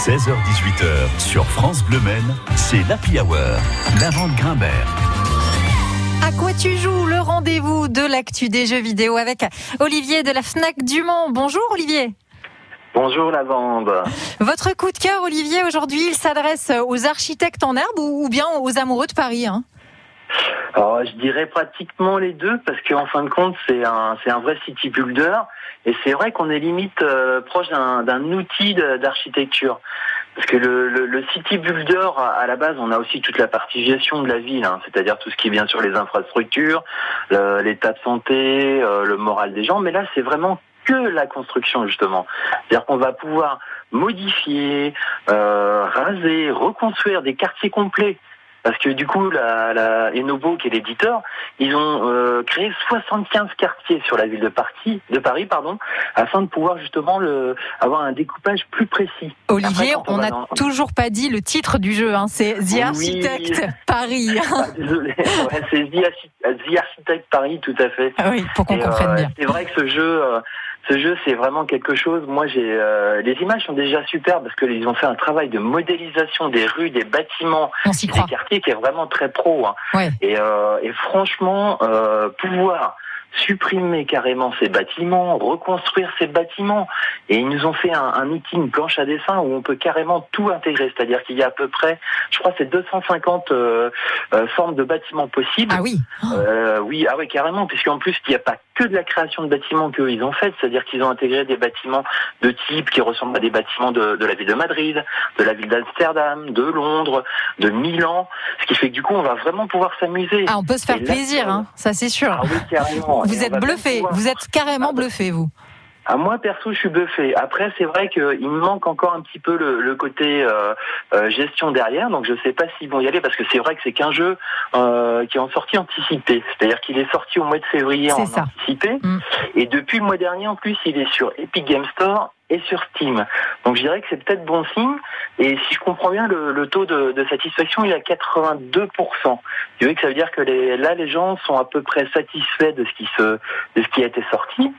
16h18h sur France Bleu Maine, c'est l'Happy Hour. La vente Grimbert. À quoi tu joues Le rendez-vous de l'actu des jeux vidéo avec Olivier de la Fnac du Mans. Bonjour Olivier. Bonjour la bande. Votre coup de cœur, Olivier, aujourd'hui, il s'adresse aux architectes en herbe ou bien aux amoureux de Paris hein? Alors, je dirais pratiquement les deux parce qu'en fin de compte, c'est un, c'est un vrai city builder et c'est vrai qu'on est limite euh, proche d'un, d'un outil d'architecture. Parce que le, le, city builder, à la base, on a aussi toute la partie gestion de la ville, hein, c'est-à-dire tout ce qui bien sûr les infrastructures, l'état de santé, euh, le moral des gens. Mais là, c'est vraiment que la construction justement. C'est-à-dire qu'on va pouvoir modifier, euh, raser, reconstruire des quartiers complets. Parce que du coup, la, la Enobo, qui est l'éditeur, ils ont euh, créé 75 quartiers sur la ville de Paris, de Paris pardon, afin de pouvoir justement le, avoir un découpage plus précis. Olivier, on n'a toujours pas dit le titre du jeu, hein, c'est The Architect Paris. Ah, désolé, c'est The, Architect Paris, tout à fait. Ah oui, pour qu'on comprenne euh, bien. C'est vrai que ce jeu, euh, ce jeu, c'est vraiment quelque chose. Moi, j'ai euh, les images sont déjà super parce qu'ils ont fait un travail de modélisation des rues, des bâtiments, des quartiers qui est vraiment très pro. Hein. Et, euh, et, franchement, euh, pouvoir supprimer carrément ces bâtiments, reconstruire ces bâtiments. Et ils nous ont fait un, un une planche à dessin où on peut carrément tout intégrer. C'est-à-dire qu'il y a à peu près, je crois, c'est 250 euh, euh, formes de bâtiments possibles. Ah oui. Euh, oui, ah oui, carrément, puisqu'en plus il n'y a pas que de la création de bâtiments qu'ils ont fait, c'est-à-dire qu'ils ont intégré des bâtiments de type qui ressemblent à des bâtiments de, de la ville de Madrid, de la ville d'Amsterdam, de Londres, de Milan, ce qui fait que du coup on va vraiment pouvoir s'amuser. Ah, on peut se faire plaisir, hein, ça c'est sûr. Ah oui, carrément. Vous êtes bluffé, vous êtes carrément bluffé, vous. Ah, moi perso, je suis bluffé. Après, c'est vrai qu'il me manque encore un petit peu le, côté euh, euh, gestion derrière, donc je ne sais pas s'ils vont y aller parce que c'est vrai que c'est qu'un jeu euh, qui est en sortie anticipée, c'est-à-dire qu'il est sorti au mois de février en anticipé, mm. et depuis le mois dernier en plus, il est sur Epic Game Store et sur Steam. Donc je dirais que c'est peut-être bon signe. Et si je comprends bien, le, taux de, satisfaction il est à 82%. Tu veux que ça veut dire que les, là les gens sont à peu près satisfaits de ce qui se, de ce qui a été sorti.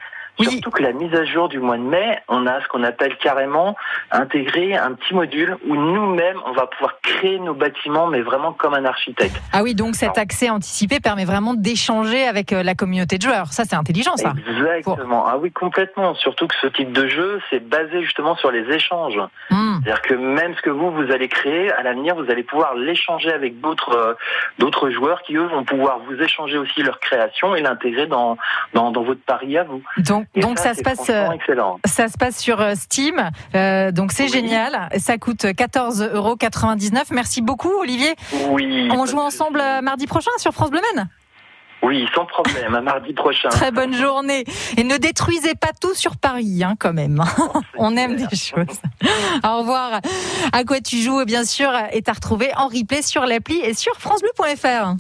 Surtout que la mise à jour du mois de mai, on a ce qu'on appelle carrément intégrer un petit module où nous-mêmes, on va pouvoir créer nos bâtiments, mais vraiment comme un architecte. Ah oui, donc cet accès anticipé permet vraiment d'échanger avec euh, la communauté de joueurs. Ça, c'est intelligent, ça. Exactement. Ah oui, complètement. Surtout que ce type de jeu, c'est basé justement sur les échanges. Hmm. C'est-à-dire que même ce que vous, vous allez créer, à l'avenir, vous allez pouvoir l'échanger avec d'autres euh, d'autres joueurs qui, eux, vont pouvoir vous échanger aussi leur création et l'intégrer dans, dans, dans votre pari à vous. Donc, donc ça, se passe, euh, ça se passe sur euh, Steam. Euh, donc c'est génial. Ça coûte 14,99 euros. Merci beaucoup, Olivier. Oui. On joue ensemble mardi prochain sur France Bleu Men. Oui, sans problème, à mardi prochain. Très bonne journée. Et ne détruisez pas tout sur Paris, hein, quand même. On aime des choses. Au revoir. À quoi tu joues, bien sûr, est à retrouver en replay sur l'appli et sur FranceBleu.fr.